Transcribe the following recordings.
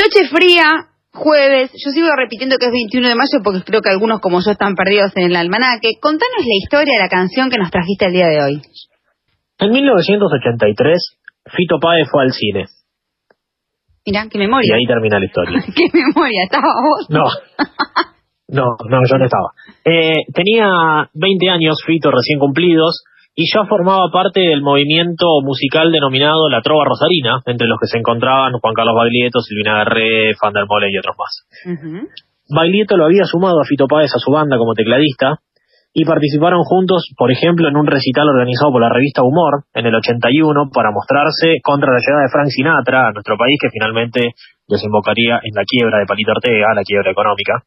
Noche fría, jueves. Yo sigo repitiendo que es 21 de mayo porque creo que algunos como yo están perdidos en el almanaque. Contanos la historia de la canción que nos trajiste el día de hoy. En 1983, Fito Páez fue al cine. Mira, qué memoria. Y ahí termina la historia. qué memoria, ¿estaba vos? No. No, no, yo no estaba. Eh, tenía 20 años, Fito, recién cumplidos, y ya formaba parte del movimiento musical denominado La Trova Rosarina, entre los que se encontraban Juan Carlos Baglietto, Silvina Garré, Fan der Mole y otros más. Baglietto lo había sumado a Fito Páez a su banda como tecladista, y participaron juntos, por ejemplo, en un recital organizado por la revista Humor en el 81 para mostrarse contra la llegada de Frank Sinatra a nuestro país, que finalmente desembocaría en la quiebra de Palito Ortega, la quiebra económica.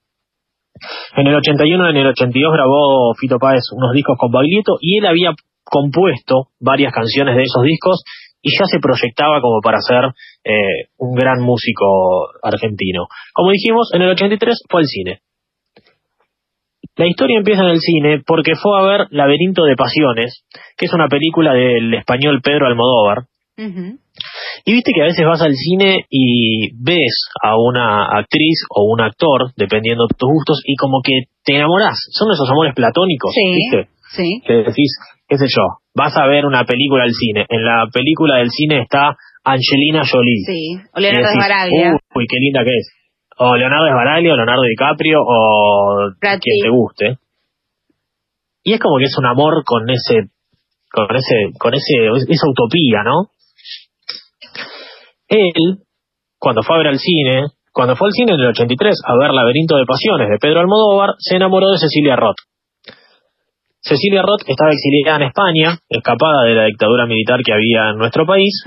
En el 81 y en el 82 grabó Fito Páez unos discos con Baglietto y él había compuesto varias canciones de esos discos y ya se proyectaba como para ser eh, un gran músico argentino. Como dijimos, en el 83 fue al cine. La historia empieza en el cine porque fue a ver Laberinto de Pasiones, que es una película del español Pedro Almodóvar. Y viste que a veces vas al cine y ves a una actriz o un actor, dependiendo de tus gustos, y como que te enamorás. Son esos amores platónicos, ¿viste? Sí. Que decís, qué sé yo, vas a ver una película al cine. En la película del cine está Angelina Jolie. Sí, o Leonardo Esbaraglia. Uy, qué linda que es o Leonardo Esbaraglia o Leonardo DiCaprio o quien te guste. Y es como que es un amor con ese con ese con ese esa utopía, ¿no? Él cuando fue a ver al cine, cuando fue al cine en el 83 a ver Laberinto de Pasiones de Pedro Almodóvar, se enamoró de Cecilia Roth. Cecilia Roth estaba exiliada en España, escapada de la dictadura militar que había en nuestro país,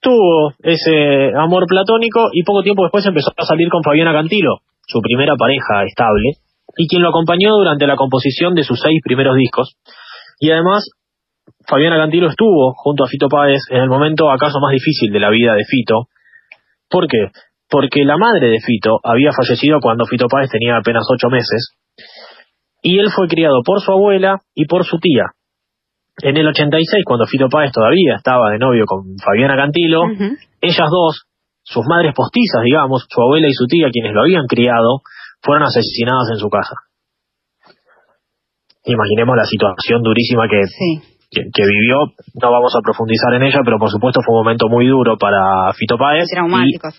tuvo ese amor platónico y poco tiempo después empezó a salir con Fabiana Cantilo, su primera pareja estable, y quien lo acompañó durante la composición de sus seis primeros discos. Y además, Fabiana Cantilo estuvo junto a Fito Páez en el momento acaso más difícil de la vida de Fito. ¿Por qué? Porque la madre de Fito había fallecido cuando Fito Páez tenía apenas ocho meses, y él fue criado por su abuela y por su tía, en el 86, cuando Fito Páez todavía estaba de novio con Fabiana Cantilo, ellas dos, sus madres postizas, digamos, su abuela y su tía, quienes lo habían criado, fueron asesinadas en su casa. Imaginemos la situación durísima que, que, vivió. No vamos a profundizar en ella, pero por supuesto fue un momento muy duro para Fito Páez.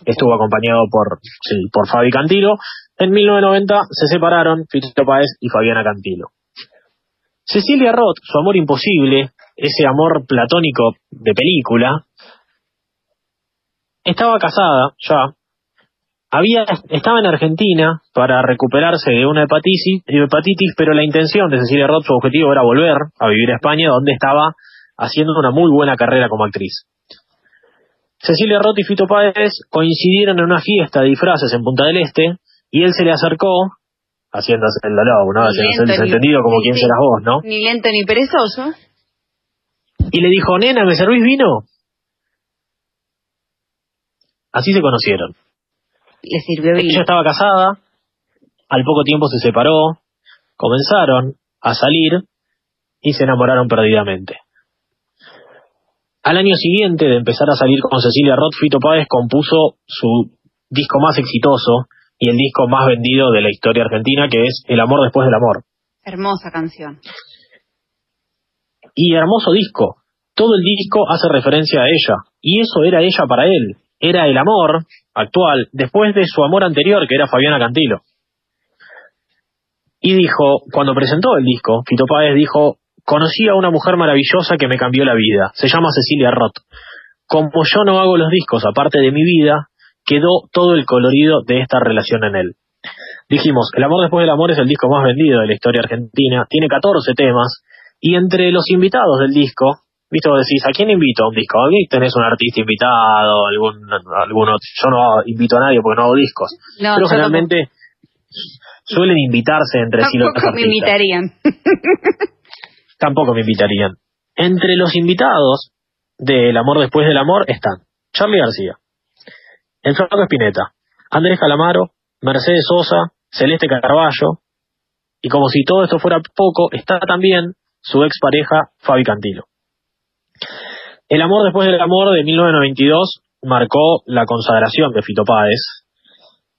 estuvo acompañado por, sí, por Fabi Cantilo. En 1990 se separaron Fito Páez y Fabiana Cantilo. Cecilia Roth, su amor imposible, ese amor platónico de película, estaba casada ya, había, estaba en Argentina para recuperarse de una hepatitis, pero la intención de Cecilia Roth, su objetivo era volver a vivir a España, donde estaba haciendo una muy buena carrera como actriz. Cecilia Roth y Fito Páez coincidieron en una fiesta de disfraces en Punta del Este y él se le acercó haciéndose el dolor, ¿no? Haciéndose el desentendido como quien serás vos, ¿no? Ni lento ni perezoso. Y le dijo, nena, ¿me servís vino? Así se conocieron. Le sirvió vino. Ella estaba casada, al poco tiempo se separó, comenzaron a salir y se enamoraron perdidamente. Al año siguiente de empezar a salir con Cecilia Roth, Fito Páez compuso su disco más exitoso, y el disco más vendido de la historia argentina, que es El amor después del amor. Hermosa canción. Y hermoso disco. Todo el disco hace referencia a ella. Y eso era ella para él. Era el amor actual después de su amor anterior, que era Fabiana Cantilo. Y dijo, cuando presentó el disco, Fito Páez dijo, conocí a una mujer maravillosa que me cambió la vida. Se llama Cecilia Roth. Como yo no hago los discos aparte de mi vida, quedó todo el colorido de esta relación en él. Dijimos, El amor después del amor es el disco más vendido de la historia argentina, tiene 14 temas, y entre los invitados del disco, viste, vos decís, ¿a quién invito a un disco? ¿A tenés un artista invitado? Algún, algún otro? Yo no invito a nadie porque no hago discos. pero generalmente suelen invitarse entre sí los Tampoco me invitarían. Tampoco me invitarían. Entre los invitados del amor después del amor están Charlie García, el Flaco Espineta, Andrés Calamaro, Mercedes Sosa, Celeste Carballo, y como si todo esto fuera poco, está también su expareja Fabi Cantilo. El amor después del amor de 1992 marcó la consagración de Fito Páez.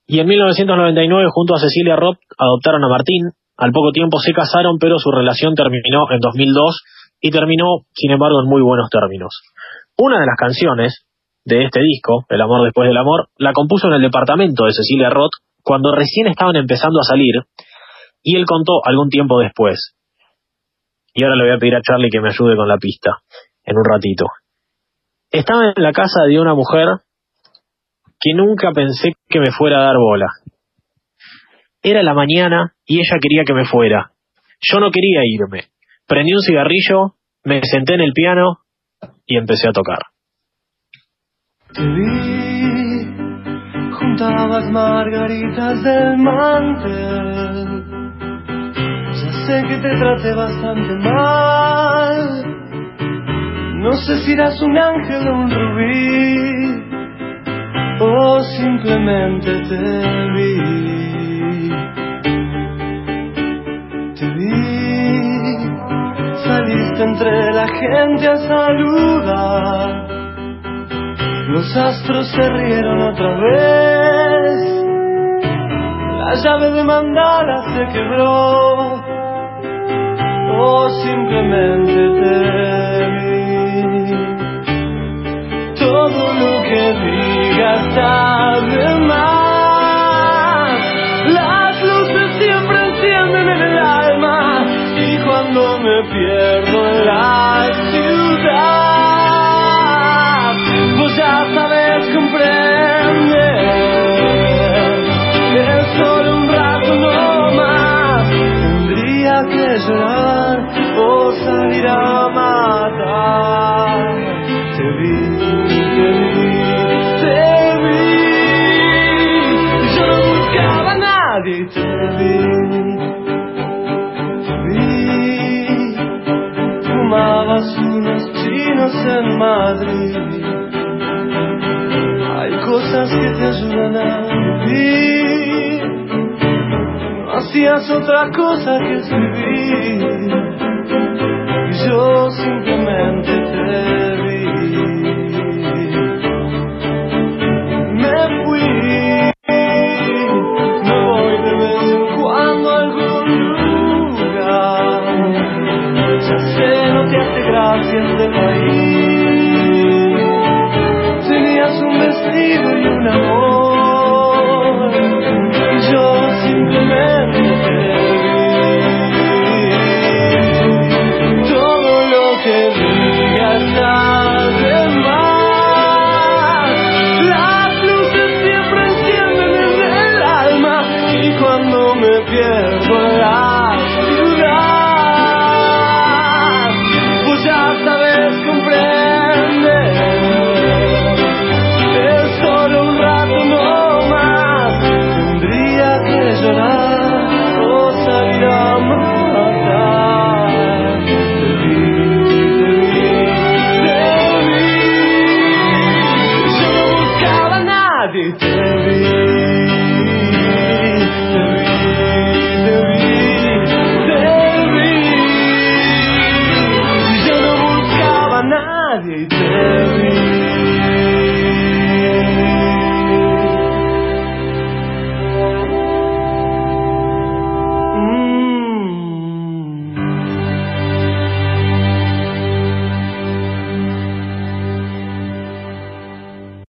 Y en 1999, junto a Cecilia Roth, adoptaron a Martín. Al poco tiempo se casaron, pero su relación terminó en 2002 y terminó, sin embargo, en muy buenos términos. Una de las canciones de este disco, El amor después del amor, la compuso en el departamento de Cecilia Roth cuando recién estaban empezando a salir y él contó algún tiempo después. Y ahora le voy a pedir a Charlie que me ayude con la pista en un ratito. Estaba en la casa de una mujer que nunca pensé que me fuera a dar bola. Era la mañana y ella quería que me fuera. Yo no quería irme. Prendí un cigarrillo, me senté en el piano y empecé a tocar. Te vi, juntabas margaritas del mantel. Ya sé que te traté bastante mal. No sé si eras un ángel o un rubí, o simplemente te vi. Te vi, saliste entre la gente a saludar. Los astros se rieron otra vez. La llave de mandala se quebró. O simplemente te vi. Todo lo que digas sabe otra cosa que escribir. Y yo simplemente te